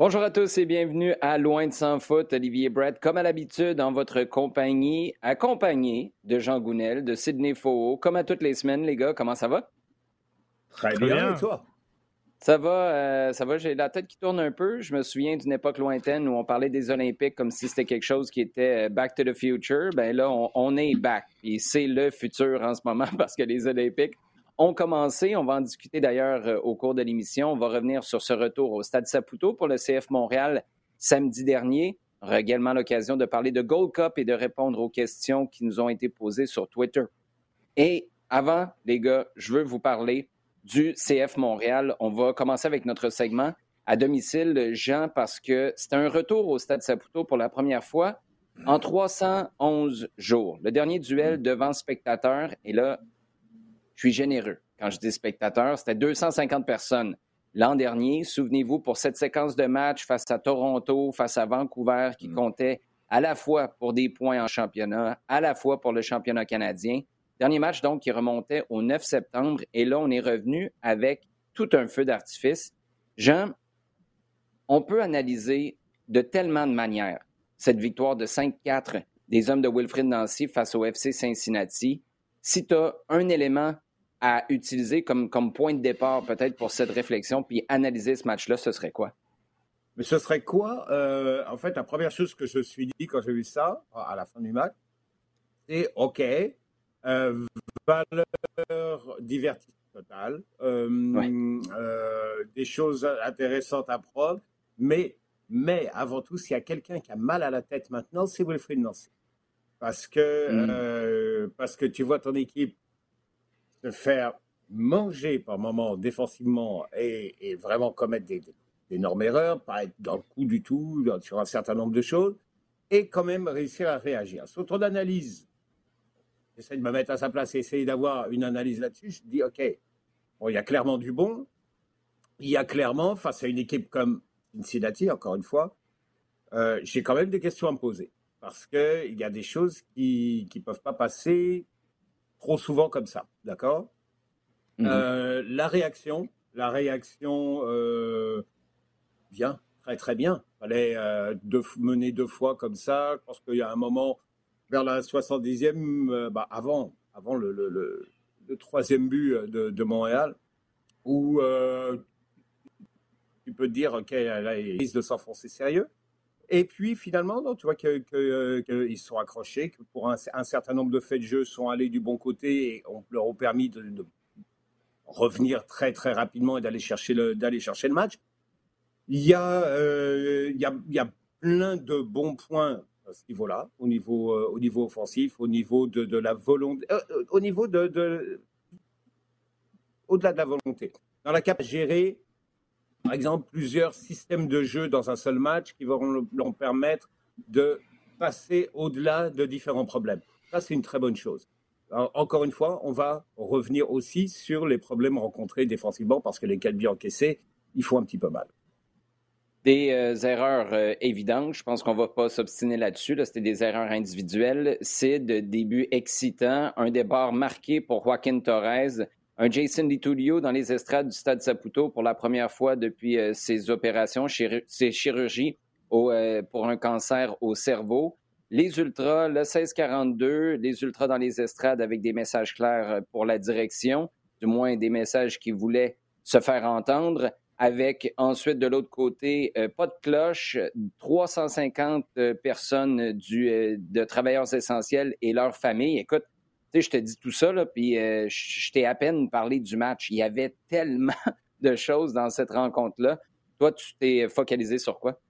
Bonjour à tous et bienvenue à Loin de sans foot. Olivier Brett, comme à l'habitude, en votre compagnie, accompagné de Jean Gounel, de Sydney Faux, comme à toutes les semaines, les gars. Comment ça va? Très, bien, et toi? Ça va, euh, ça va. J'ai la tête qui tourne un peu. Je me souviens d'une époque lointaine où on parlait des Olympiques comme si c'était quelque chose qui était euh, back to the future. Ben là, on, on est back. Et c'est le futur en ce moment parce que les Olympiques commencé. On va en discuter d'ailleurs euh, au cours de l'émission. On va revenir sur ce retour au Stade Saputo pour le CF Montréal samedi dernier. On aura également l'occasion de parler de Gold Cup et de répondre aux questions qui nous ont été posées sur Twitter. Et avant, les gars, je veux vous parler du CF Montréal. On va commencer avec notre segment à domicile, Jean, parce que c'est un retour au Stade Saputo pour la première fois en 311 jours. Le dernier duel devant spectateurs, et là, je suis généreux. Quand je dis spectateurs, c'était 250 personnes. L'an dernier, souvenez-vous, pour cette séquence de match face à Toronto, face à Vancouver, qui mm. comptait à la fois pour des points en championnat, à la fois pour le championnat canadien. Dernier match, donc, qui remontait au 9 septembre. Et là, on est revenu avec tout un feu d'artifice. Jean, on peut analyser de tellement de manières cette victoire de 5-4 des hommes de Wilfrid Nancy face au FC Cincinnati. Si tu as un élément à utiliser comme, comme point de départ peut-être pour cette réflexion, puis analyser ce match-là, ce serait quoi? Mais ce serait quoi? Euh, en fait, la première chose que je me suis dit quand j'ai vu ça, à la fin du match, c'est OK, euh, valeur divertissement totale, euh, des choses intéressantes à prendre, mais, mais avant tout, s'il y a quelqu'un qui a mal à la tête maintenant, c'est Wilfried Nancy. Parce que, mm. parce que tu vois ton équipe se faire manger par moments défensivement et, vraiment commettre d'énormes erreurs, pas être dans le coup du tout sur un certain nombre de choses, et quand même réussir à réagir. Sur ton analyse, j'essaie de me mettre à sa place essayer d'avoir une analyse là-dessus, je dis, OK, bon, il y a clairement du bon, il y a clairement, face à une équipe comme Cincinnati, encore une fois, euh, j'ai quand même des questions à me poser. Parce qu'il y a des choses qui ne peuvent pas passer trop souvent comme ça, d'accord? Mhm. euh, La réaction, la réaction, euh, bien, très très bien. Il fallait euh, mener deux fois comme ça. Je pense qu'il y a un moment, vers la 70e, bah, avant, avant le, le, troisième but de, Montréal, où tu peux te dire, OK, là, il risque de s'enfoncer sérieux. Et puis finalement, tu vois qu'ils que, sont accrochés, que pour un, certain nombre de faits de jeu sont allés du bon côté et on leur a permis de, revenir très très rapidement et d'aller chercher le d'aller chercher le match. Il y a euh, il, y a, il y a plein de bons points à ce niveau-là, au niveau euh, au niveau offensif, au niveau de, de la volonté, euh, au niveau de, de au-delà de la volonté, dans la capacité à gérer par exemple, plusieurs systèmes de jeu dans un seul match qui vont leur permettre de passer au-delà de différents problèmes. Ça, c'est une très bonne chose. encore une fois, on va revenir aussi sur les problèmes rencontrés défensivement parce que les quatre buts encaissés, ils font un petit peu mal. Des euh, erreurs euh, évidentes, je pense qu'on ne va pas s'obstiner là-dessus. C'était des erreurs individuelles. C'est de début excitant, un départ marqué pour Joaquin Torres un Jason DiTullio dans les estrades du Stade Saputo pour la première fois depuis euh, ses opérations, ses chirurgies euh, pour un cancer au cerveau. Les Ultras, le 1642, les Ultras dans les estrades avec des messages clairs euh, pour la direction, du moins des messages qui voulaient se faire entendre, avec ensuite de l'autre côté, pas de cloche, 350 personnes du, de travailleurs essentiels et leurs familles. Écoute, sais, je te dis tout ça, là, puis euh, je t'ai à peine parlé du match. Il y avait tellement de choses dans cette rencontre-là. Toi, tu t'es focalisé sur quoi?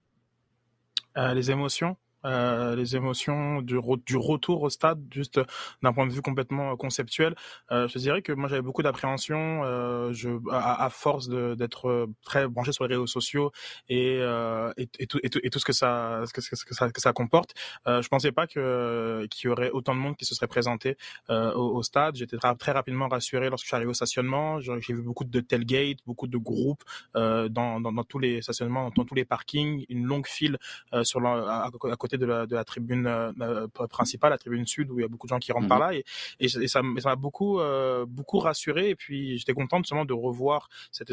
Euh, les émotions. Euh, les émotions du, du, retour au stade, juste d'un point de vue complètement conceptuel. Euh, je dirais que moi j'avais beaucoup d'appréhension euh, je, à, à force d'être très branché sur les réseaux sociaux et, euh, et, et, tout, et, tout, et, tout, ce que ça, ce que, ce que ça, que ça comporte. Euh, je pensais pas que qu'il y aurait autant de monde qui se serait présenté euh, au, au, stade. J'étais très, rapidement rassuré lorsque je suis arrivé au stationnement. J'ai vu beaucoup de tailgate, beaucoup de groupes dans, dans, dans, tous les stationnements, dans, tous les parkings, une longue file sur la, à côté côté de la, de la tribune euh, principale, la tribune sud, où il y a beaucoup de gens qui rentrent par mhm. là, et, et, ça m'a beaucoup, beaucoup rassuré. Et puis j'étais content justement de revoir cette,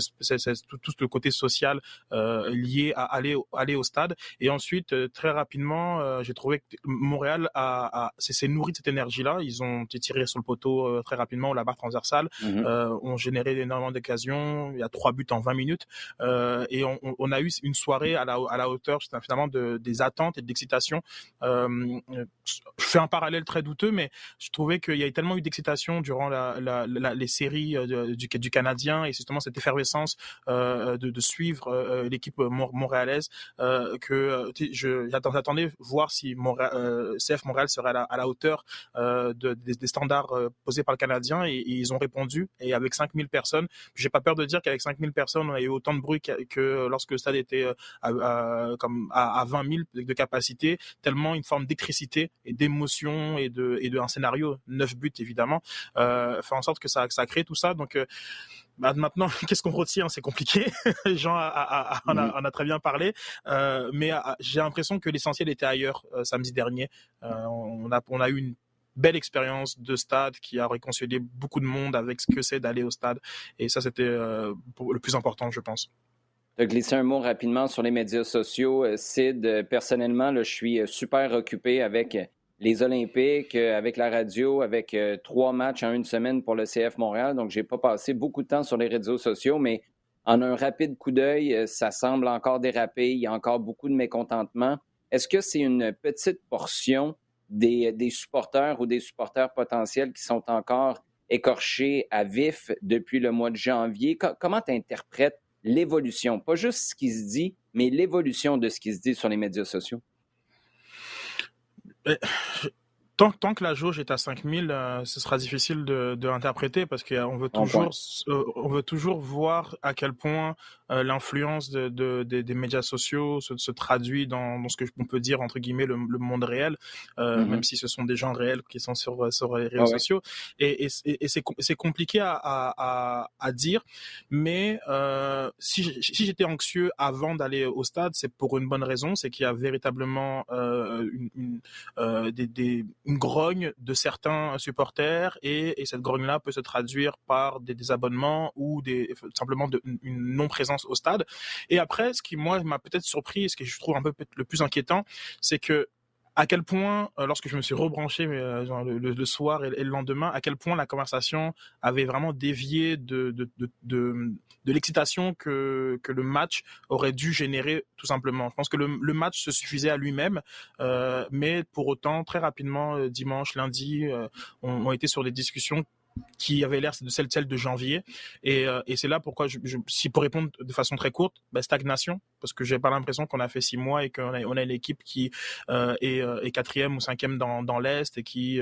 tout, tout, le côté social lié à aller, aller au stade. Et ensuite, très rapidement, j'ai trouvé que Montréal a, a s'est nourri de cette énergie-là. Ils ont tiré sur le poteau très rapidement, la barre transversale, mhm. ont généré énormément d'occasions. Il y a trois buts en 20 minutes. et on, on, a eu une soirée à la, à la hauteur finalement de, des attentes et de l'excitation. Euh, je fais un parallèle très douteux, mais je trouvais qu'il y a tellement eu d'excitation durant les séries euh, du, Canadien et justement cette effervescence euh, de, suivre l'équipe montréalaise que j'attendais voir si CF Montréal serait à la, à hauteur de, des, standards posés par le Canadien et, ils ont répondu et avec 5000 personnes, j'ai pas peur de dire qu'avec 5000 personnes on a eu autant de bruit que, que lorsque le stade était à, comme à, 20 000 de capacité, tellement une forme d'électricité et d'émotion et de, et de un scénario, neuf buts évidemment, euh, fait en sorte que ça, ça crée tout ça. Donc, euh, bah, maintenant, qu'est-ce qu'on retient? C'est compliqué. Jean a, a, a, a, très bien parlé, euh, mais j'ai l'impression que l'essentiel était ailleurs euh, samedi dernier. On, a, on a eu une belle expérience de stade qui a réconcilié beaucoup de monde avec ce que c'est d'aller au stade. Et ça, c'était euh, le plus important, je pense de glisser un mot rapidement sur les médias sociaux. Euh, Sid, euh, personnellement, je suis euh, super occupé avec les Olympiques, avec la radio, avec trois matchs en une semaine pour le CF Montréal. Donc, je n'ai pas passé beaucoup de temps sur les réseaux sociaux, mais en un rapide coup d'œil, ça semble encore déraper. Il y a encore beaucoup de mécontentement. Est-ce que c'est une petite portion des, des, supporters ou des supporters potentiels qui sont encore écorchés à vif depuis le mois de janvier? comment tu interprètes l'évolution, pas juste ce qui se dit, mais l'évolution de ce qui se dit sur les médias sociaux? Euh, tant, tant, que la jauge est à 5000, euh, ce sera difficile de, de l'interpréter parce qu'on veut toujours, euh, on veut toujours voir à quel point euh, l'influence de, de, des médias sociaux se, se traduit dans, dans, ce que on peut dire entre guillemets le, le monde réel, euh, mm-hmm. même si ce sont des gens réels qui sont sur, sur les réseaux sociaux. Et, et, et c'est compliqué à, à, à, dire, mais euh, si, si j'étais anxieux avant d'aller au stade, c'est pour une bonne raison, c'est qu'il y a véritablement une, une, des, des, une grogne de certains supporters et, et cette grogne-là peut se traduire par des désabonnements ou des, simplement de, une non-présence au stade. Et après, ce qui moi m'a peut-être surpris, ce que je trouve un peu le plus inquiétant, c'est que à quel point, euh, lorsque je me suis rebranché euh, le, soir et, le lendemain, à quel point la conversation avait vraiment dévié de, de, de, de, l'excitation que, que le match aurait dû générer tout simplement. Je pense que le, match se suffisait à lui-même, euh, mais pour autant, très rapidement, dimanche, lundi, on, été sur des discussions qui avait l'air de celle, de janvier. Et, euh, c'est là pourquoi, si pour répondre de façon très courte, bah, stagnation, parce que j'ai pas l'impression qu'on a fait six mois et qu'on a, on a une équipe qui euh, est, euh, est, quatrième ou cinquième dans, l'est et qui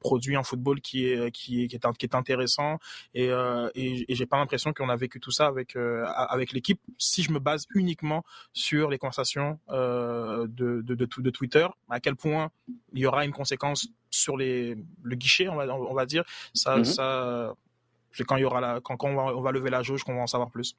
produit un football qui est qui est, qui est, intéressant. Et, et, et j'ai pas l'impression qu'on a vécu tout ça avec avec l'équipe. Si je me base uniquement sur les conversations de, de Twitter, à quel point il y aura une conséquence sur les, le guichet, on va, on va dire. Ça, mhm. ça c'est quand il y aura la, quand, quand on, va, on, va, lever la jauge qu'on va en savoir plus.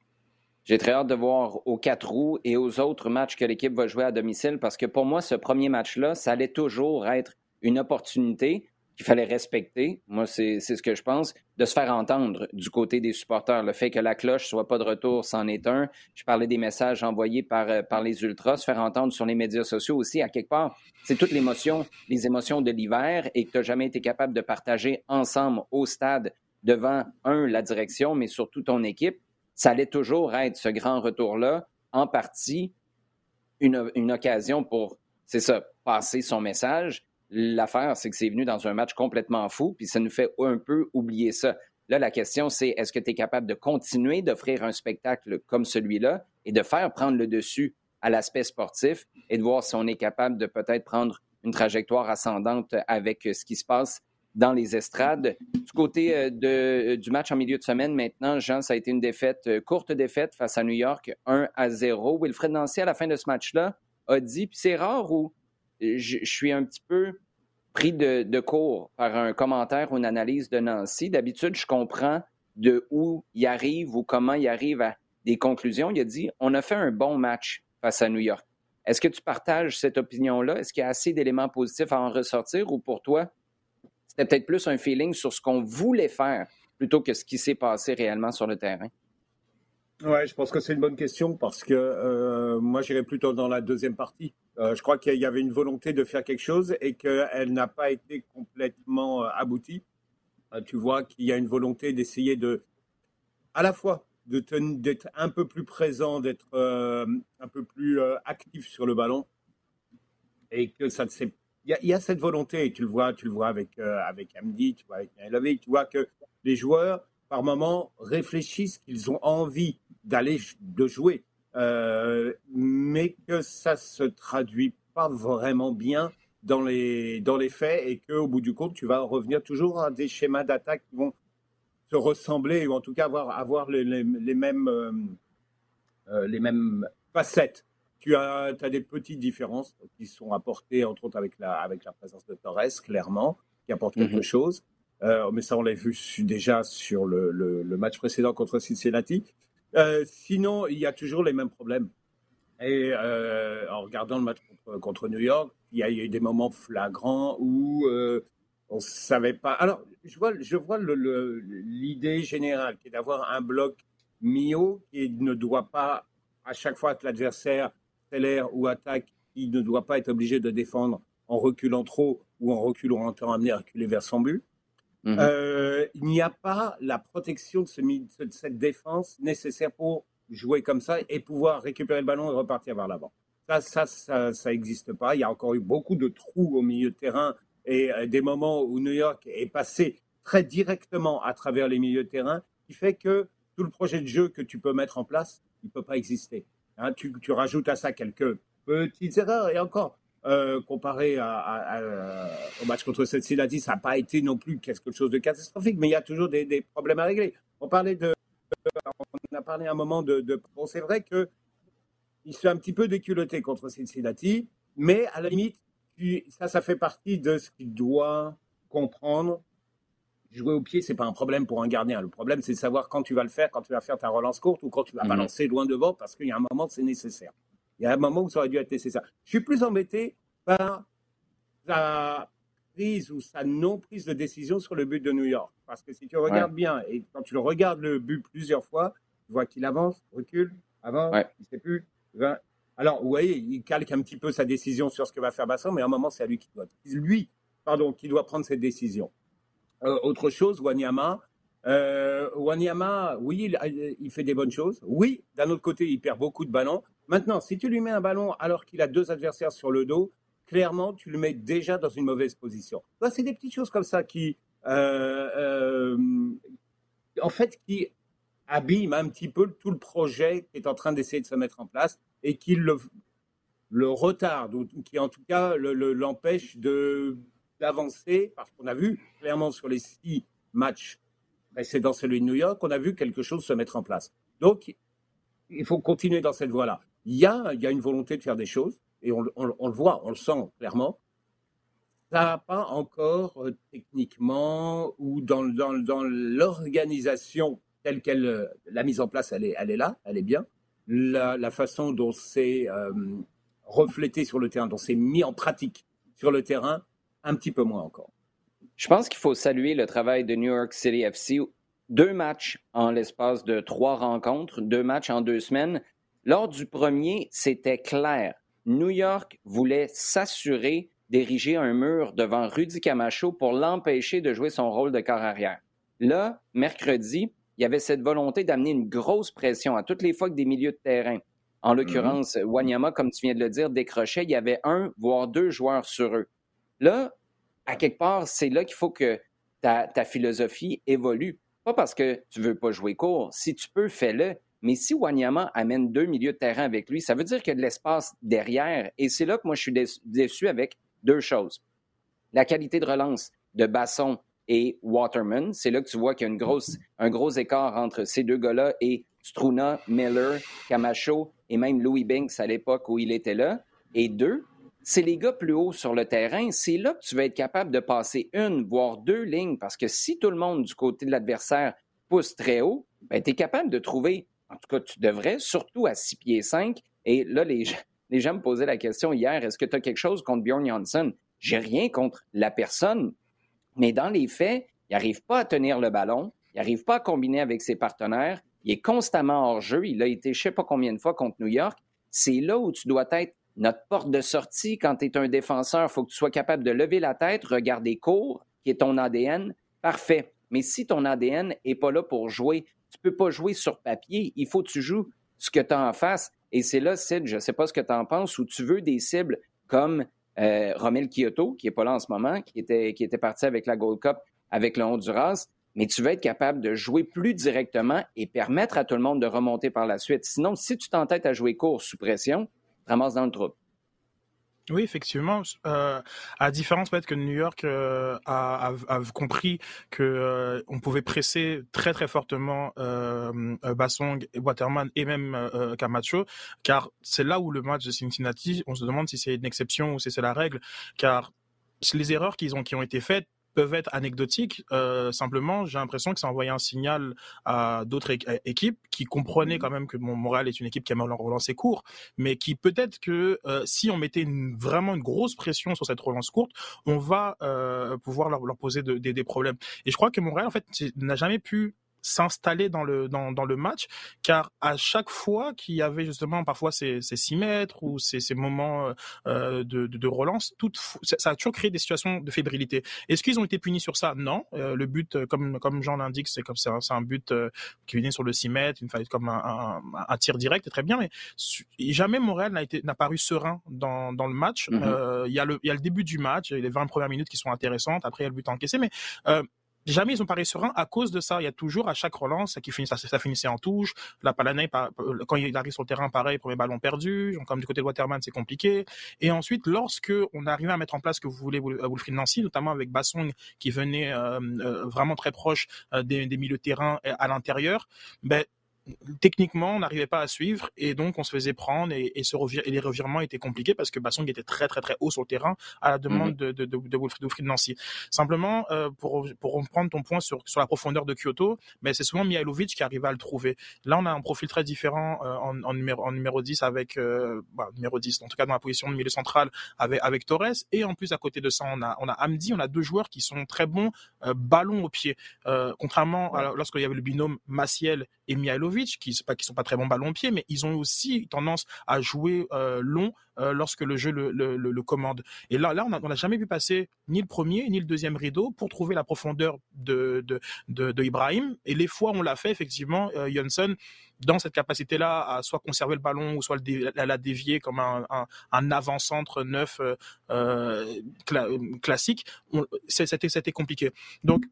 J'ai très hâte de voir aux quatre roues et aux autres matchs que l'équipe va jouer à domicile parce que pour moi, ce premier match-là, ça allait toujours être une opportunité qu'il fallait respecter, moi c'est ce que je pense, de se faire entendre du côté des supporters. Le fait que la cloche soit pas de retour, c'en est un. Je parlais des messages envoyés par, euh, par les ultras, se faire entendre sur les médias sociaux aussi, à quelque part. C'est toute l'émotion, les émotions de l'hiver et que tu n'as jamais été capable de partager ensemble au stade devant, un, la direction, mais surtout ton équipe. Ça allait toujours être ce grand retour-là, en partie, une, une occasion pour, c'est ça, passer son message L'affaire, c'est que c'est venu dans un match complètement fou, puis ça nous fait un peu oublier ça. Là, la question, c'est est-ce que tu es capable de continuer d'offrir un spectacle comme celui-là et de faire prendre le dessus à l'aspect sportif et de voir si on est capable de peut-être prendre une trajectoire ascendante avec ce qui se passe dans les estrades? Du côté euh, de, euh, du match en milieu de semaine, maintenant, Jean, ça a été une défaite, euh, courte défaite face à New York, 1 à 0. Wilfred Nancy, à la fin de ce match-là, a dit, puis c'est rare où je, suis un petit peu pris de, court par un commentaire ou une analyse de Nancy. D'habitude, je comprends de où il arrive ou comment il arrive à des conclusions. Il a dit on a fait un bon match face à New York. Est-ce que tu partages cette opinion-là? Est-ce qu'il y a assez d'éléments positifs à en ressortir ou pour toi, c'était peut-être plus un feeling sur ce qu'on voulait faire plutôt que ce qui s'est passé réellement sur le terrain? Ouais, je pense que c'est une bonne question parce que euh, moi j'irais plutôt dans la deuxième partie. Euh, je crois qu'il y avait une volonté de faire quelque chose et qu'elle n'a pas été complètement euh, aboutie. tu vois qu'il y a une volonté d'essayer de, à la fois, d'être un peu plus présent, d'être un peu plus actif sur le ballon et que ça y, a, il y, a cette volonté et tu le vois, tu le vois avec avec Amdi, tu vois avec tu vois que les joueurs par moment réfléchissent qu'ils ont envie d'aller de jouer, euh, mais que ça se traduit pas vraiment bien dans les dans les faits et que au bout du compte tu vas revenir toujours à des schémas d'attaque qui vont se ressembler ou en tout cas avoir avoir les, les, mêmes euh, euh, les mêmes facettes. Tu as, as, des petites différences qui sont apportées entre autres avec la avec la présence de Torres clairement qui apporte quelque mhm. chose. mais ça, on l'a vu déjà sur le, le, le, match précédent contre Cincinnati. Euh, sinon, il y a toujours les mêmes problèmes. Et euh, en regardant le match contre, New York, il y a eu des moments flagrants où euh, on ne savait pas. Alors, je vois, je vois l'idée générale qui est d'avoir un bloc Mio qui ne doit pas, à chaque fois que l'adversaire l'air ou attaque, il ne doit pas être obligé de défendre en reculant trop ou en reculant en temps amené à reculer vers son but. Mhm. Euh, il n'y a pas la protection de, ce, de, cette défense nécessaire pour jouer comme ça et pouvoir récupérer le ballon et repartir vers l'avant. Ça, ça, ça, ça n'existe pas. Il y a encore eu beaucoup de trous au milieu de terrain et euh, des moments où New York est passé très directement à travers les milieux de terrain, qui fait que tout le projet de jeu que tu peux mettre en place, il ne peut pas exister. Hein, tu, tu, rajoutes à ça quelques petites erreurs et encore, euh, comparé au match contre Cincinnati, ça n'a pas été non plus quelque chose de catastrophique, mais il y a toujours des, problèmes à régler. On parlait de, on a parlé un moment de, bon, c'est vrai que il se fait un petit peu déculotté contre Cincinnati, mais à la limite, ça, ça fait partie de ce qu'il doit comprendre. Jouer au pied, c'est pas un problème pour un gardien. Le problème, c'est de savoir quand tu vas le faire, quand tu vas faire ta relance courte ou quand tu vas mhm. balancer loin devant, parce qu'il y a un moment, c'est nécessaire. Il y a un moment où ça aurait dû être nécessaire. Je suis plus embêté par sa prise ou sa non-prise de décision sur le but de New York. Parce que si tu regardes bien, et quand tu le regardes le but plusieurs fois, tu vois qu'il avance, recule, avance, il ne sait plus. Alors, vous voyez, il calque un petit peu sa décision sur ce que va faire Basson, mais à un moment, c'est à lui qui doit, lui, pardon, qui doit prendre cette décision. Euh, autre chose, Wanyama. Euh, Wanyama, oui, il, il, fait des bonnes choses. Oui, d'un autre côté, il perd beaucoup de ballons. Maintenant, si tu lui mets un ballon alors qu'il a deux adversaires sur le dos, clairement, tu le mets déjà dans une mauvaise position. C'est des petites choses comme ça qui, euh, euh, en fait, qui abîment un petit peu tout le projet qui est en train d'essayer de se mettre en place et qui le, retarde ou qui, en tout cas, l'empêche d'avancer parce qu'on a vu clairement sur les six matchs précédents, celui de New York, on a vu quelque chose se mettre en place. Donc, il faut continuer dans cette voie-là il y a, une volonté de faire des choses, et on, le voit, on le sent clairement. Ça n'a pas encore euh, techniquement ou dans, l'organisation telle qu'elle, euh, la mise en place, elle est, là, elle est bien. La, la façon dont c'est euh, reflété sur le terrain, dont c'est mis en pratique sur le terrain, un petit peu moins encore. Je pense qu'il faut saluer le travail de New York City FC. Deux matchs en l'espace de trois rencontres, deux matchs en deux semaines. Lors du premier, c'était clair. New York voulait s'assurer d'ériger un mur devant Rudy Camacho pour l'empêcher de jouer son rôle de corps arrière. Là, mercredi, il y avait cette volonté d'amener une grosse pression à toutes les fois que des milieux de terrain, en l'occurrence mm-hmm. Wanyama, comme tu viens de le dire, décrochait, il y avait un, voire deux joueurs sur eux. Là, à quelque part, c'est là qu'il faut que ta, ta, philosophie évolue. Pas parce que tu veux pas jouer court. Si tu peux, fais-le. Mais si Wanyama amène deux milieux de terrain avec lui, ça veut dire qu'il y a de l'espace derrière. Et c'est là que moi, je suis déçu avec deux choses. La qualité de relance de Basson et Waterman. C'est là que tu vois qu'il y a une grosse, un gros écart entre ces deux gars-là et Struna, Miller, Camacho et même Louis Binks à l'époque où il était là. Et deux, c'est les gars plus hauts sur le terrain. C'est là que tu vas être capable de passer une, voire deux lignes, parce que si tout le monde du côté de l'adversaire pousse très haut, ben, tu es capable de trouver en tout cas, tu devrais, surtout à 6 pieds 5. Et là, les, gens me posaient la question hier, est-ce que tu as quelque chose contre Bjorn Janssen? J'ai rien contre la personne, mais dans les faits, il n'arrive pas à tenir le ballon, il n'arrive pas à combiner avec ses partenaires, il est constamment hors jeu, il a été je ne sais pas combien de fois contre New York. C'est là où tu dois être notre porte de sortie quand tu es un défenseur. Il faut que tu sois capable de lever la tête, regarder court, qui est ton ADN. Parfait. Mais si ton ADN n'est pas là pour jouer, tu peux pas jouer sur papier. Il faut que tu joues ce que tu as en face. Et c'est là, Sid, je ne sais pas ce que tu en penses, où tu veux des cibles comme euh, Romel Kyoto, qui n'est pas là en ce moment, qui était, qui était parti avec la Gold Cup avec le Honduras, mais tu veux être capable de jouer plus directement et permettre à tout le monde de remonter par la suite. Sinon, si tu t'entêtes à jouer court sous pression, tu ramasses dans le trou. Oui, effectivement. Euh, à différence peut-être que New York euh, a, compris que euh, on pouvait presser très très fortement euh, Bassong, Waterman et même Camacho, car c'est là où le match de Cincinnati, on se demande si c'est une exception ou si c'est la règle, car les erreurs qu'ils ont qui ont été faites peuvent être anecdotiques. Euh, simplement, j'ai l'impression que ça envoyé un signal à d'autres équipes qui comprenaient mmh. quand même que Montréal est une équipe qui aime relancer court, mais qui peut-être que euh, si on mettait vraiment une grosse pression sur cette relance courte, on va euh, pouvoir leur, poser des problèmes. Et je crois que Montréal, en fait, n'a jamais pu s'installer dans le dans, dans le match car à chaque fois qu'il y avait justement parfois ces, ces 6 mètres ou ces, ces moments euh, euh de, de, de, relance tout ça a toujours créé des situations de fébrilité. Est-ce qu'ils ont été punis sur ça? Non. Euh, le but euh, comme comme Jean l'indique c'est comme c'est un, un, but qui venait sur le 6 mètres une comme un, un, un, tir direct très bien mais jamais Montréal n'a été n'a paru serein dans, dans le match. Mm-hmm. il y a le il y a le début du match les 20 premières minutes qui sont intéressantes après il y a le but encaissé mais jamais ils ont paru sereins à cause de ça. Il y a toujours à chaque relance qui finit, ça, finissait en touche. La Palanay, quand il arrive sur le terrain, pareil, premier ballon perdu. Comme du côté de Waterman, c'est compliqué. Et ensuite, lorsque on arrivait à mettre en place ce que vous voulez Wilfried Nancy, notamment avec Bassong qui venait euh, euh, vraiment très proche euh, des, des milieux de terrain à l'intérieur, ben techniquement, on n'arrivait pas à suivre et donc on se faisait prendre et, et, ce et les revirements étaient compliqués parce que Bassong était très très très haut sur le terrain à la demande mhm. de, de, de, de, Wilfried Nancy. Simplement, euh, pour, pour reprendre ton point sur, sur la profondeur de Kyoto, mais c'est souvent Mihailovic qui arrive à le trouver. Là, on a un profil très différent euh, en, en, numéro, en numéro 10 avec, euh, bah, numéro 10, en tout cas dans la position de milieu central avec, avec Torres et en plus à côté de ça, on a, on a Hamdi, on a deux joueurs qui sont très bons euh, ballon au pied. Contrairement à lorsqu'il y avait le binôme Maciel et Mihailovic, qui ne sont pas très bons ballon pied, mais ils ont aussi tendance à jouer euh, long euh, lorsque le jeu le, le, le, commande. Et là, on n'a jamais vu passer ni le premier ni le deuxième rideau pour trouver la profondeur de Ibrahim. Et les fois où on l'a fait, effectivement, euh, dans cette capacité-là à soit conserver le ballon ou soit la, la dévier comme un, avant-centre neuf euh classique, c'était compliqué. Donc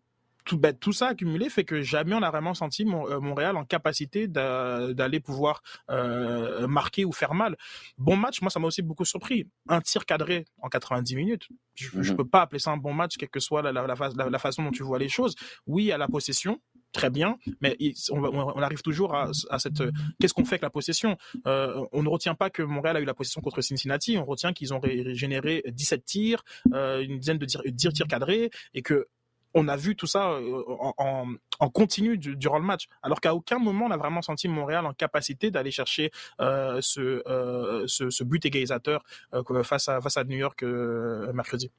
tout, ben, tout ça accumulé fait que jamais on a vraiment senti euh, Montréal en capacité d'aller pouvoir euh, marquer ou faire mal. Bon match, moi ça m'a aussi beaucoup surpris. Un tir cadré en 90 minutes. Je, ne mhm. peux pas appeler ça un bon match, quelle que soit la, la, la, façon dont tu vois les choses. Oui, à la possession, très bien, mais on, on arrive toujours à, à cette. Qu'est-ce qu'on fait avec la possession? Euh, On ne retient pas que Montréal a eu la possession contre Cincinnati. On retient qu'ils ont généré 17 tirs, euh, une dizaine de tirs, tirs cadrés, et que on a vu tout ça euh, en, continu durant le match, alors qu'à aucun moment on a vraiment senti Montréal en capacité d'aller chercher euh, euh, ce, but égalisateur face, à, face à New York mercredi.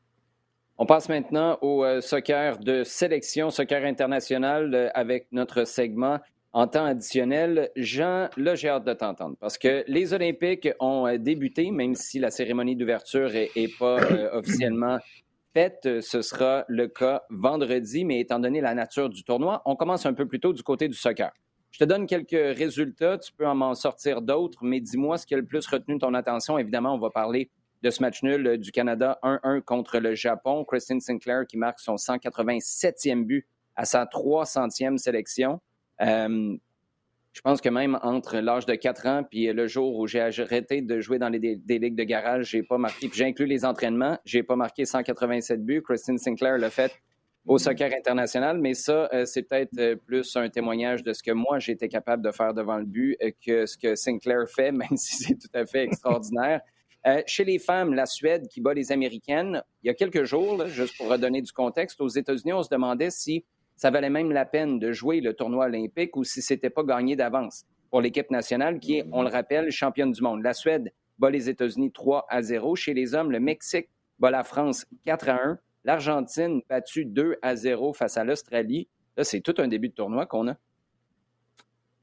On passe maintenant au soccer de sélection, soccer international, avec notre segment en temps additionnel. Jean, là, j'ai de t'entendre parce que les Olympiques ont débuté, même si la cérémonie d'ouverture n'est pas officiellement fait, euh, ce sera le cas vendredi, mais étant donné la nature du tournoi, on commence un peu plus tôt du côté du soccer. Je te donne quelques résultats, tu peux en m'en sortir d'autres, mais dis-moi ce qui a le plus retenu ton attention. Évidemment, on va parler de ce match nul du Canada 1-1 contre le Japon. Christine Sinclair qui marque son 187e but à sa 300e sélection. Euh, je pense que même entre l'âge de 4 ans puis le jour où j'ai arrêté de jouer dans les, des, ligues de garage, j'ai pas marqué, puis j'ai inclus les entraînements, j'ai pas marqué 187 buts. Christine Sinclair l'a fait au soccer international, mais ça, euh, c'est peut-être euh, plus un témoignage de ce que moi, j'étais capable de faire devant le but euh, que ce que Sinclair fait, même si c'est tout à fait extraordinaire. chez les femmes, la Suède qui bat les Américaines, il y a quelques jours, juste pour redonner du contexte, aux États-Unis, on se demandait si ça valait même la peine de jouer le tournoi olympique ou si c'était pas gagné d'avance pour l'équipe nationale qui est, on le rappelle, championne du monde. La Suède bat les États-Unis 3 à 0. Chez les hommes, le Mexique bat la France 4 à 1. L'Argentine battue 2 à 0 face à l'Australie. Là, c'est tout un début de tournoi qu'on a.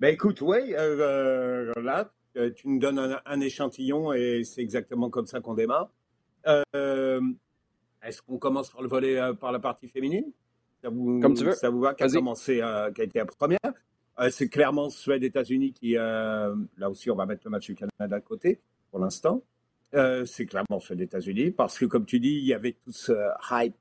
Ben écoute, oui, euh, là, euh, tu nous donnes un, échantillon et c'est exactement comme ça qu'on démarre. Euh, est-ce qu'on commence par le volet par la partie féminine? Ça vous, Comme tu veux. Ça vous va Qui a commencé, qui a été la première C'est clairement Suède-États-Unis qui, là aussi, on va mettre le match du Canada de côté pour l'instant. c'est clairement Suède-États-Unis parce que, comme tu dis, il y avait tout ce hype.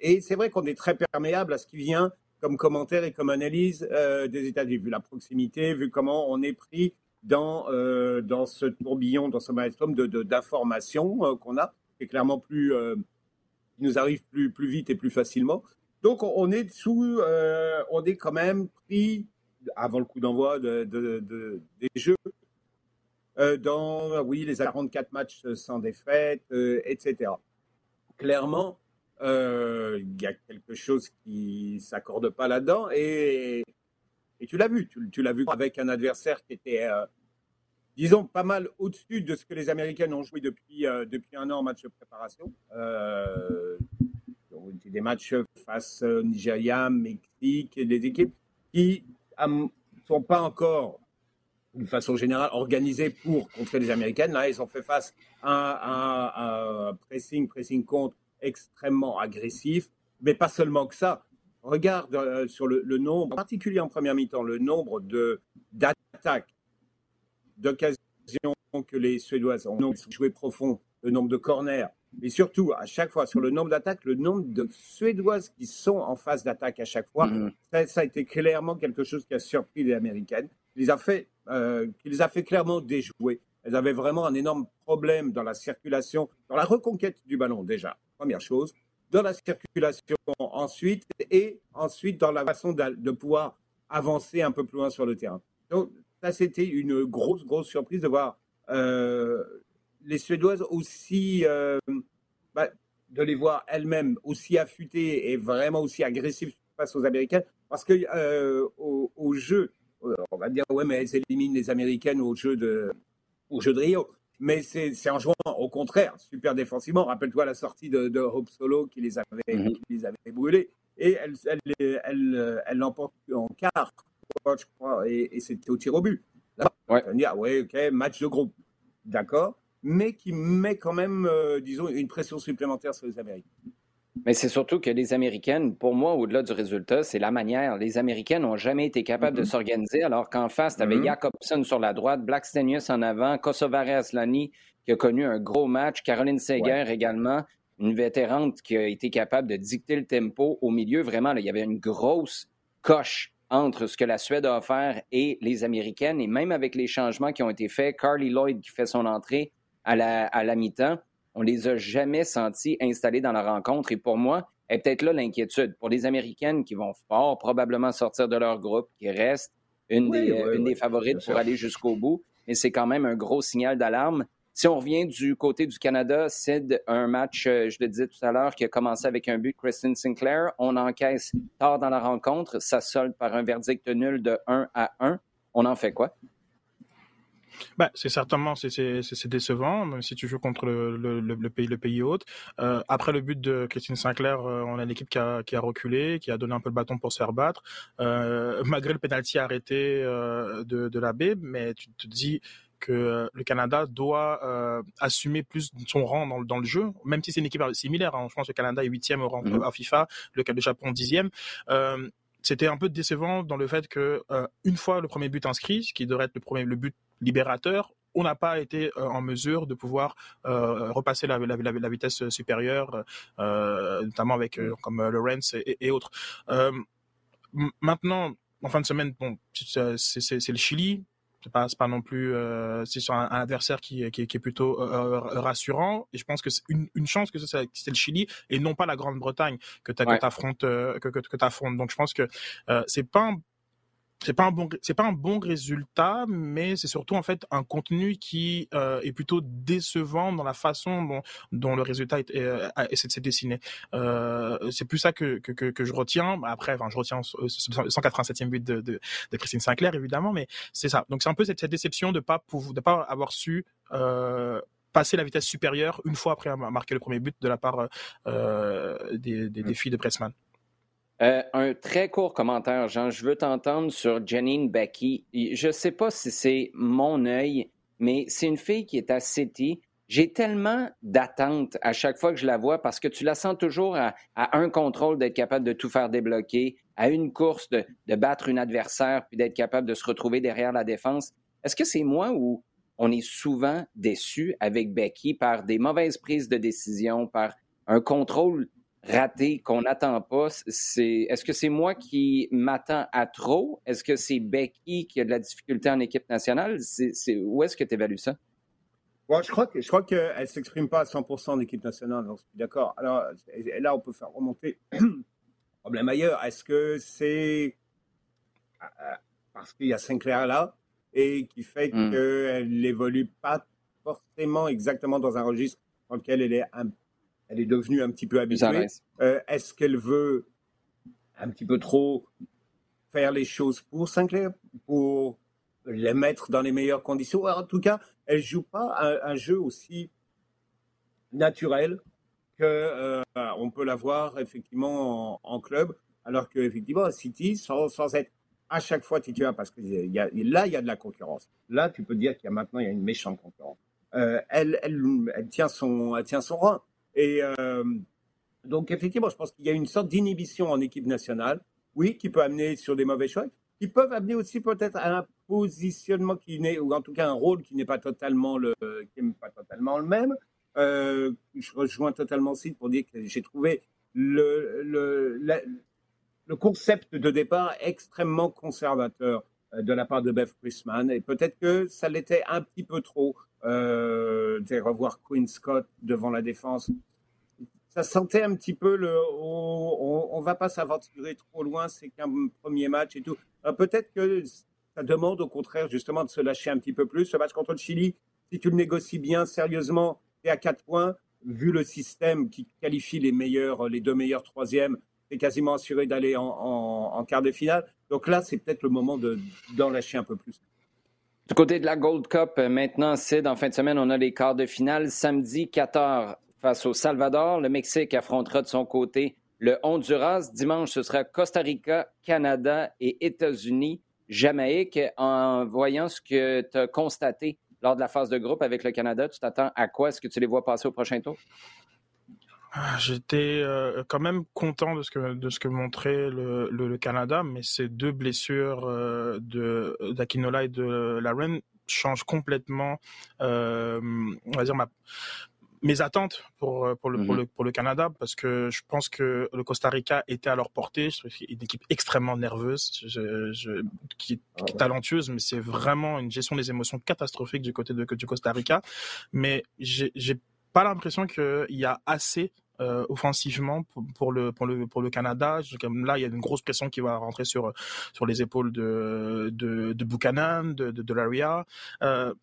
et c'est vrai qu'on est très perméable à ce qui vient comme commentaire et comme analyse euh, des États-Unis, vu la proximité, vu comment on est pris dans, euh, dans ce tourbillon, dans ce maelstrom d'informations de, euh, qu'on a, qui est clairement plus, qui nous arrive plus, plus vite et plus facilement. Donc on est sous, on est quand même pris avant le coup d'envoi de, des jeux dans, oui, les 44 matchs sans défaite, etc. Clairement, euh, il y a quelque chose qui s'accorde pas là-dedans. Et, et tu l'as vu, tu, l'as vu avec un adversaire qui était, euh, disons, pas mal au-dessus de ce que les Américains ont joué depuis, euh, depuis un an en match de préparation. Des matchs face au Nigeria, Mexique, des équipes qui ne sont pas encore de façon générale organisées pour contrer les Américaines. Là, ils ont fait face à un pressing, pressing contre extrêmement agressif, mais pas seulement que ça. Regarde euh, sur le, nombre, en particulier en première mi-temps, le nombre d'attaques, d'occasions que les Suédoises ont joué profond, le nombre de corners, mais surtout à chaque fois sur le nombre d'attaques, le nombre de Suédoises qui sont en phase d'attaque à chaque fois, mm-hmm. ça, a été clairement quelque chose qui a surpris les Américaines, qui les a fait, euh, qui les a fait clairement déjouer. Elles avaient vraiment un énorme problème dans la circulation, dans la reconquête du ballon déjà première chose, dans la circulation ensuite, et ensuite dans la façon de, pouvoir avancer un peu plus loin sur le terrain. Donc, ça, c'était une grosse, grosse surprise de voir euh, les Suédoises aussi, euh, bah, de les voir elles-mêmes aussi affûtées et vraiment aussi agressives face aux Américains, parce que euh, au, jeu, on va dire, ouais, mais elles éliminent les Américaines au jeu de, au jeu de Rio mais c'est en jouant au contraire, super défensivement. Rappelle-toi la sortie de, Hope Solo qui les avait, mhm. qui les avait brûlés. Et elle l'emporte elle, elle, en quart, je crois, et, c'était au tir au but. Là, ouais. on dire, ouais, ok, match de groupe, d'accord, mais qui met quand même, euh, disons, une pression supplémentaire sur les Américains. Mais c'est surtout que les Américaines, pour moi, au-delà du résultat, c'est la manière. Les Américaines n'ont jamais été capables de mm-hmm. s'organiser, alors qu'en face, tu avais mm-hmm. Jacobson sur la droite, Blackstenius en avant, Kosovare Aslani, qui a connu un gros match, Caroline Seger également, une vétérante qui a été capable de dicter le tempo au milieu. Vraiment, il y avait une grosse coche entre ce que la Suède a offert et les Américaines. Et même avec les changements qui ont été faits, Carly Lloyd qui fait son entrée à la, à la mi-temps, on les a jamais sentis installés dans la rencontre. Et pour moi, est peut-être là l'inquiétude. Pour les Américaines qui vont fort probablement sortir de leur groupe, qui restent une des, une des favorites pour aller jusqu'au bout, mais c'est quand même un gros signal d'alarme. Si on revient du côté du Canada, c'est un match, euh, je le disais tout à l'heure, qui a commencé avec un but de Kristen Sinclair. On encaisse tard dans la rencontre. Ça solde par un verdict nul de 1 à 1. On en fait quoi? Bah, c'est certainement c'est décevant, même si tu joues contre le, le, le pays le pays hôte. Euh, après le but de Christine Sinclair, euh, on a une équipe qui a, qui a reculé, qui a donné un peu le bâton pour se faire battre, euh, malgré le penalty arrêté de, de la baie, mais tu te dis que le Canada doit assumer plus son rang dans, dans, le jeu, même si c'est une équipe similaire. Hein. Je pense que le Canada est huitième au rang mm-hmm. à FIFA, le, le Japon dixième. C'était un peu décevant dans le fait que euh, une fois le premier but inscrit, ce qui devrait être le premier le but libérateur, on n'a pas été euh, en mesure de pouvoir euh, repasser la, la, la, vitesse supérieure, notamment avec comme Lawrence et, et autres. maintenant, en fin de semaine, bon, c'est le Chili. C'est pas pas non plus euh, c'est sur un, adversaire qui, qui, qui est plutôt euh, euh, rassurant. Et je pense que c'est une, une chance que c'est le Chili et non pas la Grande-Bretagne que tu affrontes que, que, que, affrontes donc je pense que c'est pas c'est pas un bon c'est pas un bon résultat mais c'est surtout en fait un contenu qui euh, est plutôt décevant dans la façon dont, dont le résultat est, euh, s'est dessiné. Euh, c'est plus ça que, que, que, je retiens. Après enfin je retiens le 187e but de, de, de, Christine Sinclair évidemment mais c'est ça. Donc c'est un peu cette, cette, déception de pas de pas avoir su euh, passer la vitesse supérieure une fois après avoir marqué le premier but de la part euh, des, des, des filles de Pressman. Euh, un très court commentaire, Jean. Je veux t'entendre sur Janine Becky. Je ne sais pas si c'est mon œil, mais c'est une fille qui est à City. J'ai tellement d'attentes à chaque fois que je la vois parce que tu la sens toujours à, un contrôle d'être capable de tout faire débloquer, à une course de, de battre une adversaire puis d'être capable de se retrouver derrière la défense. Est-ce que c'est moi ou on est souvent déçu avec Becky par des mauvaises prises de décision, par un contrôle raté qu'on n'attend pas, c'est est-ce que c'est moi qui m'attends à trop? Est-ce que c'est Becky qui a de la difficulté en équipe nationale? C'est, où est-ce que tu évalues ça? je crois que je crois qu'elle ne s'exprime pas à 100% en équipe nationale, donc je suis d'accord. Alors là, on peut faire remonter le problème ailleurs. Est-ce que c'est euh, euh, parce qu'il y a Sinclair là et qui fait hmm. qu'elle n'évolue pas forcément exactement dans un registre dans lequel elle est un elle est devenue un petit peu habituée. Euh, est-ce qu'elle veut un petit peu trop faire les choses pour Sinclair, pour les mettre dans les meilleures conditions? En tout cas, elle joue pas un, jeu aussi naturel que euh, on peut l'avoir effectivement en, club, alors que effectivement City, sans, être à chaque fois titulaire, parce que y a, là il y a de la concurrence. Là, tu peux dire qu'il y a maintenant il y a une méchante concurrence. Euh, elle, elle, elle, tient son, elle tient son rang. Et euh, donc, effectivement, je pense qu'il y a une sorte d'inhibition en équipe nationale, oui, qui peut amener sur des mauvais choix, qui peuvent amener aussi peut-être à un positionnement qui n'est, ou en tout cas un rôle qui n'est pas totalement le, qui n'est pas totalement le même. Euh, je rejoins totalement Sid pour dire que j'ai trouvé le, le, le concept de départ extrêmement conservateur de la part de Beth Chrisman et peut-être que ça l'était un petit peu trop euh, revoir Quinn Scott devant la défense. Ça sentait un petit peu le. On, ne va pas s'aventurer trop loin, c'est qu'un premier match et tout. Peut-être que ça demande au contraire justement de se lâcher un petit peu plus. Ce match contre le Chili, si tu le négocies bien, sérieusement, et à 4 points, vu le système qui qualifie les meilleurs, les deux meilleurs troisièmes, c'est quasiment assuré d'aller en, quart de finale. Donc là, c'est peut-être le moment d'en lâcher un peu plus. Du côté de la Gold Cup, euh, maintenant, c'est en fin de semaine, on a les quarts de finale. Samedi, 14 face au Salvador. Le Mexique affrontera de son côté le Honduras. Dimanche, ce sera Costa Rica, Canada et États-Unis. Jamaïque, en voyant ce que tu as constaté lors de la phase de groupe avec le Canada, tu t'attends à quoi? Est-ce que tu les vois passer au prochain tour? Ah, j'étais euh, quand même content de ce que de ce que montrait le, le, Canada, mais ces deux blessures euh, de d'Akinola et de Laren changent complètement, euh, on va dire ma mes attentes pour pour le, pour mm-hmm. le pour le Canada parce que je pense que le Costa Rica était à leur portée. C'est une équipe extrêmement nerveuse, je, je, qui, est, talentueuse, mais c'est vraiment une gestion des émotions catastrophique du côté de du Costa Rica. Mais j'ai pas l'impression qu'il y a assez euh, offensivement pour, le pour le pour le Canada. Comme là, il y a une grosse pression qui va rentrer sur sur les épaules de de, Buchanan, de de, Laria. Euh,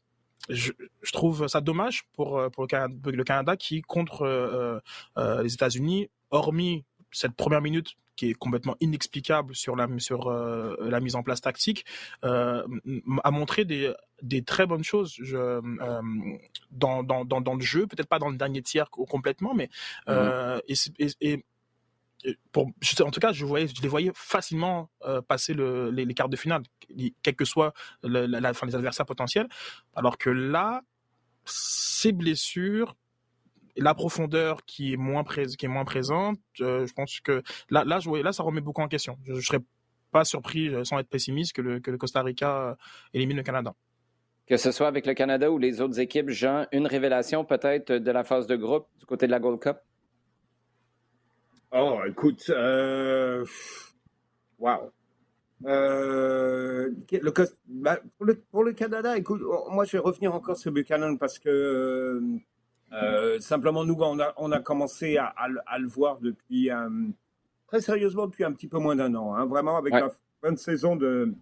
je, trouve ça dommage pour pour le Canada, qui contre euh les États-Unis, hormis cette première minute qui est complètement inexplicable sur la sur euh, la mise en place tactique, euh, a montré des des très bonnes choses je, euh, dans, dans, dans, dans le jeu, peut-être pas dans le dernier tiers complètement, mais mm-hmm. et, et, pour, en tout cas, je, voyais, je les voyais facilement passer le, les, les, quarts de finale, quels que soient la, la, fin, les adversaires potentiels. Alors que là, ces blessures la profondeur qui est moins, qui est moins présente, euh, je pense que là, là, là, ça remet beaucoup en question. Je ne serais pas surpris, euh, sans être pessimiste, que le, que le Costa Rica euh, élimine le Canada. Que ce soit avec le Canada ou les autres équipes, Jean, une révélation peut-être de la phase de groupe du côté de la Gold Cup? Oh, écoute, euh... wow. le, bah, pour, le, pour, le, Canada, écoute, oh, moi je vais revenir encore sur Buchanan parce que euh, simplement, nous, on a, on a commencé à, à, le voir depuis, très sérieusement, depuis un petit peu moins d'un an. Hein, vraiment, avec la fin de saison de,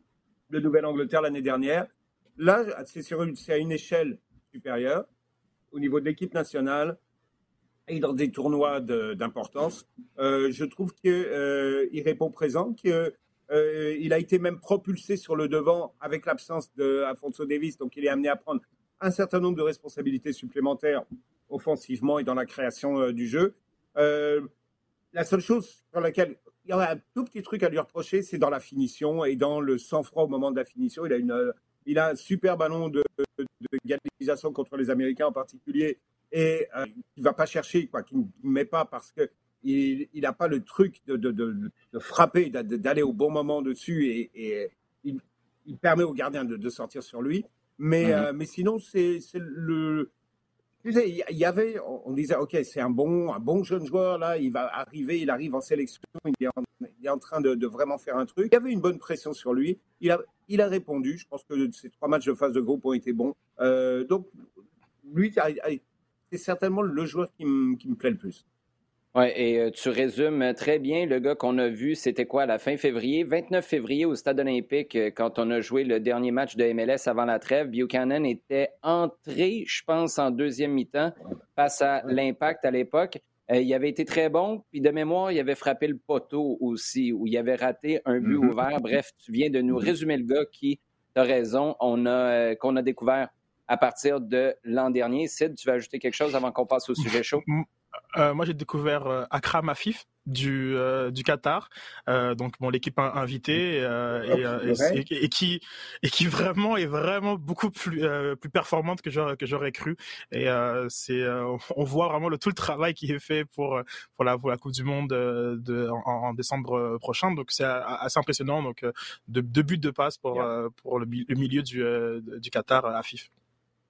de Nouvelle-Angleterre l'année dernière. Là, c'est à une échelle supérieure au niveau de l'équipe nationale et dans des tournois d'importance. Euh, je trouve qu'il euh, répond présent, qu'il euh, a été même propulsé sur le devant avec l'absence d'Afonso Davis, donc il est amené à prendre un certain nombre de responsabilités supplémentaires offensivement et dans la création du jeu. la seule chose sur laquelle il y a un tout petit truc à lui reprocher, c'est dans la finition et dans le sang-froid au moment de la finition. Il a, une, il a un super ballon de, de contre les Américains en particulier et euh, il ne va pas chercher, quoi, qui ne met pas parce que il n'a pas le truc de, de, de, frapper, d'aller au bon moment dessus et, et il, il, permet au gardien de, sortir sur lui. Mais, mhm. euh, mais sinon, c'est le. Il y avait, on disait, OK, c'est un bon, un bon jeune joueur, là, il va arriver, il arrive en sélection, il est en, il est en train de, vraiment faire un truc. Il y avait une bonne pression sur lui. Il a, il a répondu. Je pense que ces trois matchs de phase de groupe ont été bons. Euh, donc, lui, c'est certainement le joueur qui, me plaît le plus. Oui, et euh, tu résumes très bien le gars qu'on a vu, c'était quoi, à la fin février, 29 février au Stade olympique, euh, quand on a joué le dernier match de MLS avant la trêve. Buchanan était entré, je pense, en deuxième mi-temps face à l'Impact à l'époque. Euh, il avait été très bon, puis de mémoire, il avait frappé le poteau aussi, où il avait raté un but mm-hmm. ouvert. Bref, tu viens de nous mm-hmm. résumer le gars qui, tu as raison, on a, qu'on a découvert à partir de l'an dernier. Sid, tu vas ajouter quelque chose avant qu'on passe au sujet chaud? Euh, moi, j'ai découvert euh, Akram Afif du, euh, du Qatar, donc bon, l'équipe invitée et, et, qui et qui vraiment est vraiment beaucoup plus plus performante que j'aurais que j'aurais cru. Et c'est on voit vraiment le tout le travail qui est fait pour pour la pour la Coupe du Monde de, en, décembre prochain. Donc c'est assez impressionnant. Donc de deux buts de passe pour pour le, milieu du du Qatar Afif.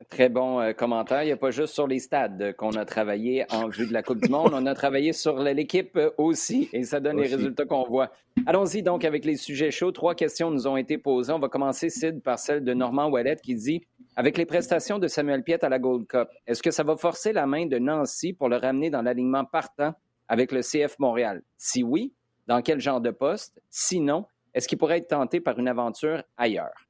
Très bon euh, commentaire. Il n'y a pas juste sur les stades qu'on a travaillé en vue de la Coupe du Monde. On a travaillé sur l'équipe euh, aussi et ça donne les résultats qu'on voit. Allons-y donc avec les sujets chauds. Trois questions nous ont été posées. On va commencer, Sid, par celle de Normand Ouellet qui dit Avec les prestations de Samuel Piet à la Gold Cup, est-ce que ça va forcer la main de Nancy pour le ramener dans l'alignement partant avec le CF Montréal? Si oui, dans quel genre de poste? Sinon, est-ce qu'il pourrait être tenté par une aventure ailleurs?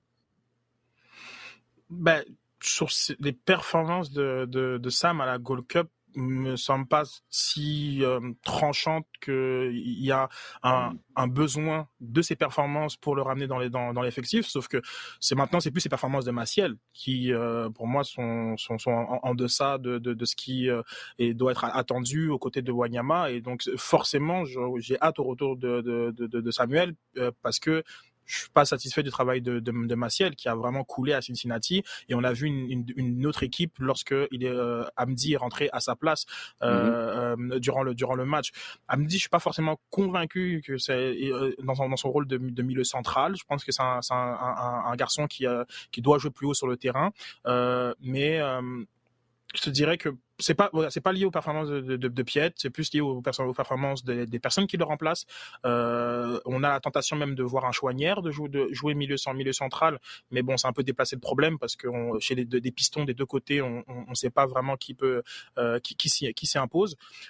Ben, sur les performances de, de, de, Sam à la Gold Cup me semblent pas si euh, tranchantes qu'il y a un, un, besoin de ces performances pour le ramener dans les dans, dans l'effectif. Sauf que c'est maintenant c'est plus ces performances de Maciel qui euh, pour moi sont sont, en, deçà de, de, de, ce qui euh, et doit être attendu aux côtés de Wanyama. Et donc forcément j'ai hâte au retour de, de, de Samuel parce que je suis pas satisfait du travail de, de, de, Maciel qui a vraiment coulé à Cincinnati et on a vu une, une, une autre équipe lorsque il est euh, Amdi est rentré à sa place euh, mm-hmm. euh, durant le durant le match. Amdi, je suis pas forcément convaincu que c'est euh, dans, son, dans son rôle de, de milieu central. Je pense que c'est un, un, un, un, garçon qui qui doit jouer plus haut sur le terrain, mais je te dirais que c'est pas c'est pas lié aux performances de, de, de Piet, c'est plus lié aux, performances des, des, personnes qui le remplacent. Euh, on a la tentation même de voir un Chouanière de jouer, de jouer milieu sans milieu central, mais bon, c'est un peu déplacé le problème parce que chez les des pistons des deux côtés, on ne sait pas vraiment qui peut euh, qui qui s'y.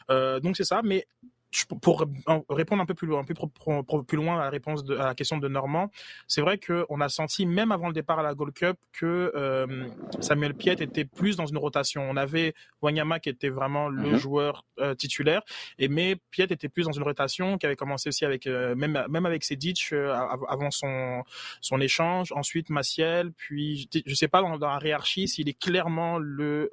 Euh, donc c'est ça, mais pour répondre un peu plus loin, un peu plus loin à la réponse de, à la question de Normand, c'est vrai qu'on a senti même avant le départ à la Gold Cup que euh, Samuel Piet était plus dans une rotation. On avait Wanyama qui était vraiment le mhm. joueur euh, titulaire, et mais Piet était plus dans une rotation qui avait commencé aussi avec euh, même même avec Sedic avant son son échange. Ensuite Maciel, puis je sais pas dans, dans la hiérarchie s'il est clairement le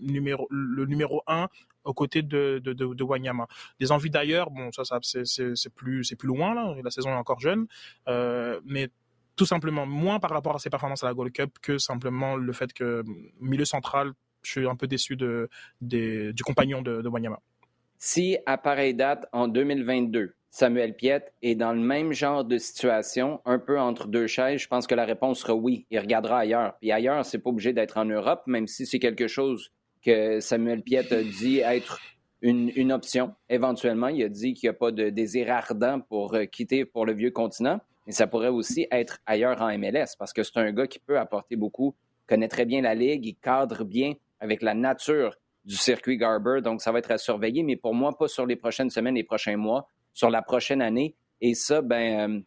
numéro le numéro un aux côtés de, de, de, de Wanyama. Des envies d'ailleurs, bon, ça, ça c'est plus, plus loin là. La saison est encore jeune, euh, mais tout simplement moins par rapport à ses performances à la Gold Cup que simplement le fait que milieu central, je suis un peu déçu de, du compagnon de, de Wanyama. Si à pareille date en 2022, Samuel Piet est dans le même genre de situation, un peu entre deux chaises, je pense que la réponse sera oui. Il regardera ailleurs. Puis ailleurs, c'est pas obligé d'être en Europe, même si c'est quelque chose que Samuel Piet a dit être une, option éventuellement. Il a dit qu'il n'y a pas de désir ardent pour euh, quitter pour le vieux continent, mais ça pourrait aussi être ailleurs en MLS parce que c'est un gars qui peut apporter beaucoup, connaît très bien la ligue, il cadre bien avec la nature du circuit Garber, donc ça va être à surveiller, mais pour moi, pas sur les prochaines semaines, les prochains mois, sur la prochaine année. Et ça, ben, euh,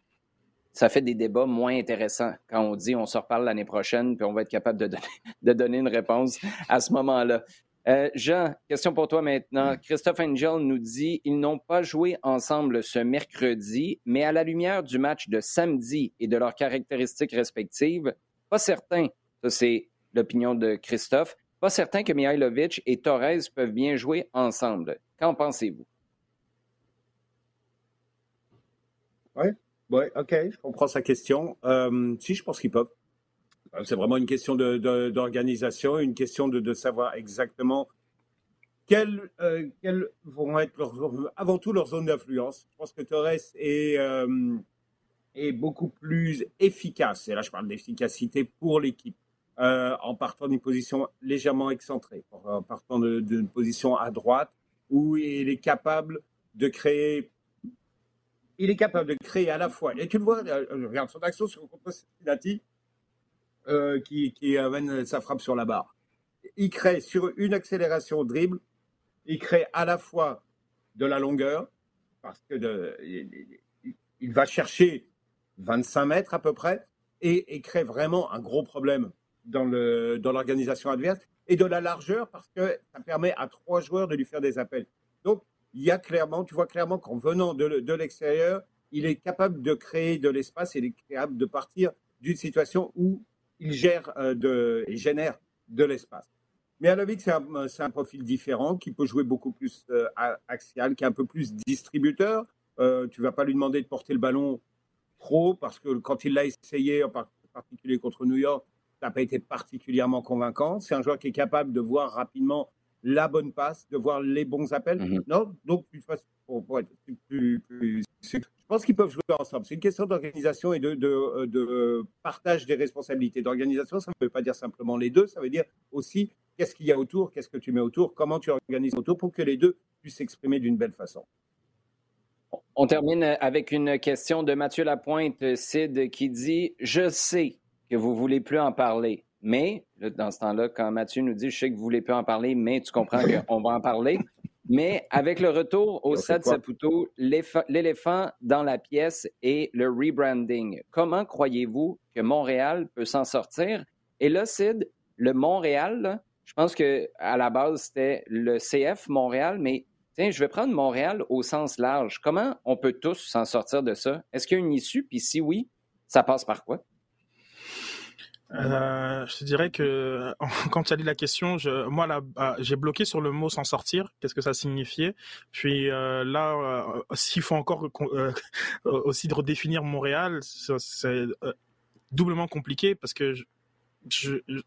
ça fait des débats moins intéressants quand on dit on se reparle l'année prochaine, puis on va être capable de donner, de donner une réponse à ce moment-là. Euh, Jean, question pour toi maintenant. Christophe Angel nous dit ils n'ont pas joué ensemble ce mercredi, mais à la lumière du match de samedi et de leurs caractéristiques respectives, pas certain, ça c'est l'opinion de Christophe, pas certain que Mihailovic et Torres peuvent bien jouer ensemble. Qu'en pensez-vous? Oui, ouais, OK, je comprends sa question. Euh, si, je pense qu'ils peuvent. Euh, c'est vraiment une question d'organisation, une question de, savoir exactement quelles, euh, vont être avant tout leurs zones d'influence. Je pense que Torres est, est beaucoup plus efficace, et là je parle d'efficacité pour l'équipe, en partant d'une position légèrement excentrée, en partant d'une position à droite, où il est capable de créer il est capable de créer à la fois, et tu le vois, euh, regarde son action sur contre Cincinnati, euh, qui, qui, amène sa frappe sur la barre. Il crée sur une accélération dribble, il crée à la fois de la longueur, parce que il, va chercher 25 mètres à peu près, et, et crée vraiment un gros problème dans l'organisation dans adverse, et de la largeur, parce que ça permet à trois joueurs de lui faire des appels. Donc, il y a clairement, tu vois clairement qu'en venant de, l'extérieur, il est capable de créer de l'espace, il est capable de partir d'une situation où il gère euh, de, il génère de l'espace. Mais Alovic, c'est un, un, profil différent qui peut jouer beaucoup plus euh, axial, qui est un peu plus distributeur. Euh, tu vas pas lui demander de porter le ballon trop parce que quand il l'a essayé, en particulier contre New York, ça n'a pas été particulièrement convaincant. C'est un joueur qui est capable de voir rapidement la bonne passe, de voir les bons appels. Mhm. Non, donc pour, être plus, je pense qu'ils peuvent jouer ensemble. C'est une question d'organisation et de, de, de, partage des responsabilités. D'organisation, ça ne veut pas dire simplement les deux, ça veut dire aussi qu'est-ce qu'il y a autour, qu'est-ce que tu mets autour, comment tu organises autour pour que les deux puissent s'exprimer d'une belle façon. On termine avec une question de Mathieu Lapointe, Sid, qui dit Je sais que vous ne voulez plus en parler, mais, dans ce temps-là, quand Mathieu nous dit, je sais que vous ne voulez pas en parler, mais tu comprends qu'on va en parler. Mais avec le retour au Stade Saputo, l'éléphant dans la pièce et le rebranding, comment croyez-vous que Montréal peut s'en sortir? Et là, Sid, le Montréal, je pense qu'à la base, c'était le CF Montréal, mais tiens, je vais prendre Montréal au sens large. Comment on peut tous s'en sortir de ça? Est-ce qu'il y a une issue? Puis si oui, ça passe par quoi? Euh, je te dirais que quand tu as dit la question, je, moi là, bah, j'ai bloqué sur le mot s'en sortir. Qu'est-ce que ça signifiait? Puis euh, là, euh, s'il faut encore euh, aussi de redéfinir Montréal, c'est doublement compliqué parce que je, je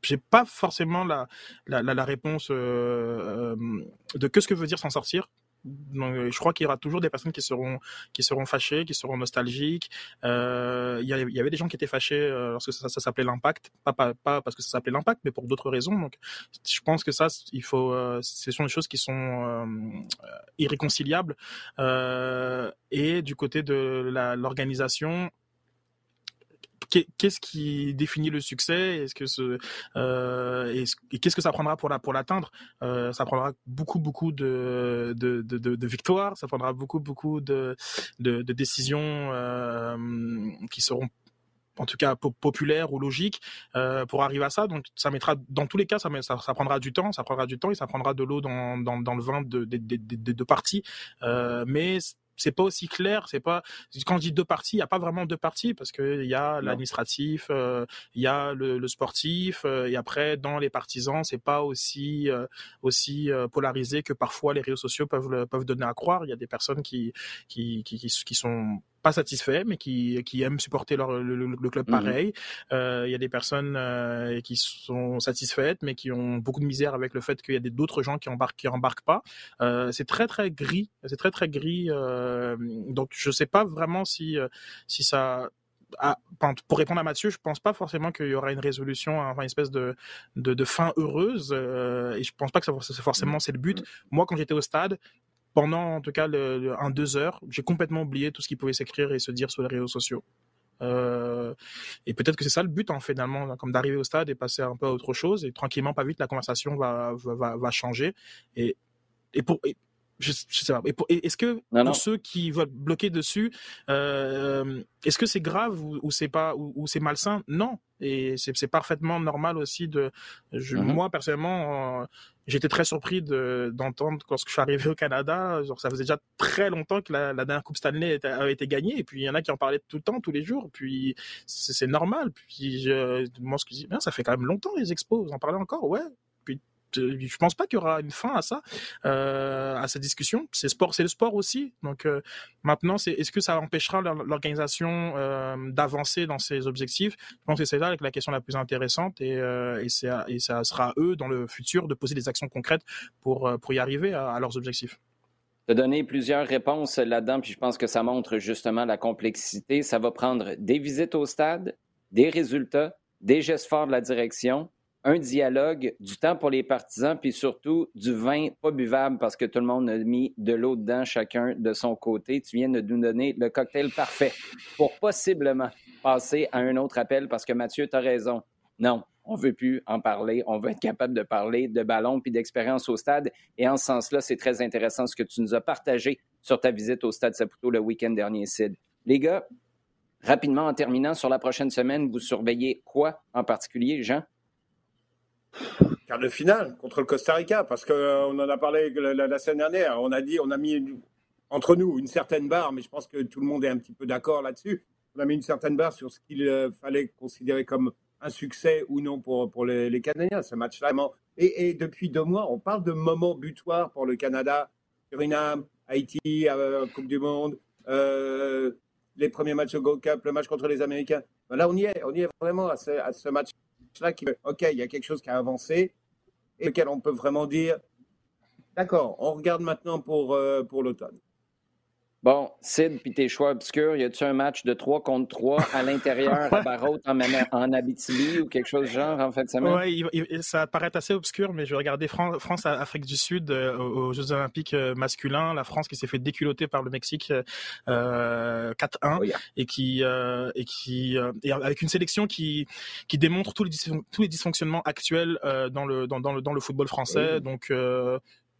j'ai pas forcément la, la, la, réponse de que ce que veut dire s'en sortir donc, je crois qu'il y aura toujours des personnes qui seront qui seront fâchées, qui seront nostalgiques. Euh, il, y avait, des gens qui étaient fâchés euh, lorsque ça, s'appelait l'impact, pas, parce que ça s'appelait l'impact, mais pour d'autres raisons. Donc, je pense que ça, il faut, euh, ce sont des choses qui sont euh, irréconciliables. Euh, et du côté de l'organisation, qu'est-ce qui définit le succès? Euh, et qu'est-ce que ça prendra pour la pour l'atteindre? Euh, Ça prendra beaucoup beaucoup de victoires, ça prendra beaucoup beaucoup de décisions euh, qui seront en tout cas populaires ou logiques euh, pour arriver à ça. Donc ça mettra, dans tous les cas, ça, prendra du temps, ça prendra du temps et ça prendra de l'eau dans, le vin de, de, de, de, de parties. Mais c'est pas aussi clair. C'est pas quand je dis deux parties, il y a pas vraiment deux parties parce que il y a l'administratif, euh, il y a le, le sportif euh, et après dans les partisans, c'est pas aussi euh, aussi polarisé que parfois les réseaux sociaux peuvent peuvent donner à croire. Il y a des personnes qui qui qui, qui sont pas satisfaits, mais qui, qui aiment supporter leur, le, club mhm. pareil. Euh, il y a des personnes euh, qui sont satisfaites, mais qui ont beaucoup de misère avec le fait qu'il y a d'autres gens qui embarquent, qui embarquent pas. Euh, c'est très très gris, c'est très très gris. donc je sais pas vraiment si si ça ah, pour répondre à Mathieu, je pense pas forcément qu'il y aura une résolution, enfin une espèce de, de, de fin heureuse, et je pense pas que ça, forcément c'est le but. Mhm. Moi, quand j'étais au stade, pendant en tout cas un deux heures, j'ai complètement oublié tout ce qui pouvait s'écrire et se dire sur les réseaux sociaux. Euh, et peut-être que c'est ça le but, hein, finalement, comme d'arriver au stade et passer un peu à autre chose. Et tranquillement, pas vite, la conversation va, va, va changer. Et, et pour, je, sais pas. Est-ce que pour ceux qui veulent bloquer dessus, euh, est-ce que c'est grave ou, c'est pas ou, c'est malsain? Non. Et c'est parfaitement normal aussi de. Je, mm-hmm. Moi personnellement, euh, j'étais très surpris d'entendre quand je suis arrivé au Canada. Genre, ça faisait déjà très longtemps que la, dernière Coupe Stanley avait été gagnée. Et puis il y en a qui en parlaient tout le temps, tous les jours. Puis c'est normal. Puis je, moi, ce que je dis, ça fait quand même longtemps les expos. Vous en parlez encore? Ouais je pense pas qu'il y aura une fin à ça, euh, à cette discussion. C'est sport, c'est le sport aussi. Donc euh, maintenant, est-ce que ça empêchera l'organisation euh, d'avancer dans ses objectifs? Je pense que c'est là la question la plus intéressante et, et, ça sera à eux dans le futur de poser des actions concrètes pour pour y arriver à, leurs objectifs. Tu as donné plusieurs réponses là-dedans, puis je pense que ça montre justement la complexité. Ça va prendre des visites au stade, des résultats, des gestes forts de la direction, un dialogue, du temps pour les partisans, puis surtout du vin pas buvable parce que tout le monde a mis de l'eau dedans, chacun de son côté. Tu viens de nous donner le cocktail parfait pour possiblement passer à un autre appel parce que Mathieu, tu as raison. Non, on veut plus en parler. On veut être capable de parler de ballon puis d'expérience au stade. Et en ce sens-là, c'est très intéressant ce que tu nous as partagé sur ta visite au stade Saputo le week-end dernier, Sid. Les gars, rapidement en terminant, sur la prochaine semaine, vous surveillez quoi en particulier, Jean? Quart de finale contre le Costa Rica, parce qu'on euh, en a parlé la, semaine dernière. On a dit, on a mis entre nous une certaine barre, mais je pense que tout le monde est un petit peu d'accord là-dessus. On a mis une certaine barre sur ce qu'il euh, fallait considérer comme un succès ou non pour, pour les, Canadiens, ce match-là. Et, depuis deux mois, on parle de moments butoirs pour le Canada, Suriname, Haïti, euh, Coupe du Monde, les premiers matchs au Gold Cup, le match contre les Américains. Ben là, on y est, on y est vraiment à ce, à ce match là OK, il y a quelque chose qui a avancé et lequel on peut vraiment dire, d'accord, on regarde maintenant pour, euh, pour l'automne. Bon, Sid, puis tes choix obscurs, y a-tu un match de 3 contre 3 à l'intérieur, à Barrault, en, en, Abitibi ou quelque chose de genre en fait semaine? Oui, ça paraît assez obscur, mais je vais regarder France-Afrique du Sud euh, aux Jeux Olympiques euh, masculins. La France qui s'est fait déculoter par le Mexique 4-1 et qui, et qui et avec une sélection qui, qui démontre tous les, tous les dysfonctionnements actuels dans, le, dans, dans, le, dans le football français. Donc,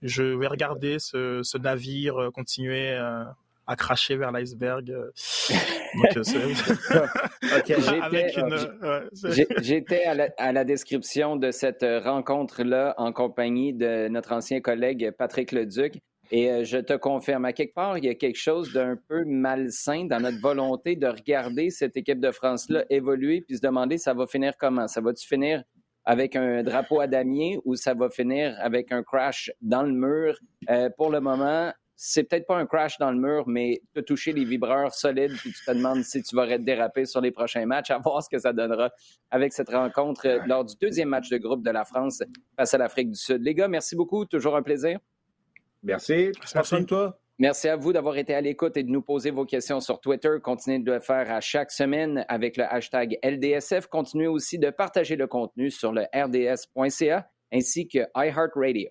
je vais regarder ce, ce navire continuer à cracher vers l'iceberg. Euh. J'étais à, la description de cette rencontre-là en compagnie de notre ancien collègue Patrick Leduc. Et euh, je te confirme, à quelque part, il y a quelque chose d'un peu malsain dans notre volonté de regarder cette équipe de France-là évoluer puis se demander ça va finir comment? Ça va-tu finir avec un drapeau à damier ou ça va finir avec un crash dans le mur? Euh, pour le moment, c'est peut-être pas un crash dans le mur, mais tu as touché les vibreurs solides, puis tu te demandes si tu vas déraper sur les prochains matchs, à voir ce que ça donnera avec cette rencontre lors du deuxième match de groupe de la France face à l'Afrique du Sud. Les gars, merci beaucoup, toujours un plaisir. Merci. Merci toi. Merci à vous d'avoir été à l'écoute et de nous poser vos questions sur Twitter. Continuez de le faire à chaque semaine avec le hashtag LDSF. Continuez aussi de partager le contenu sur le rds.ca ainsi que iHeartRadio.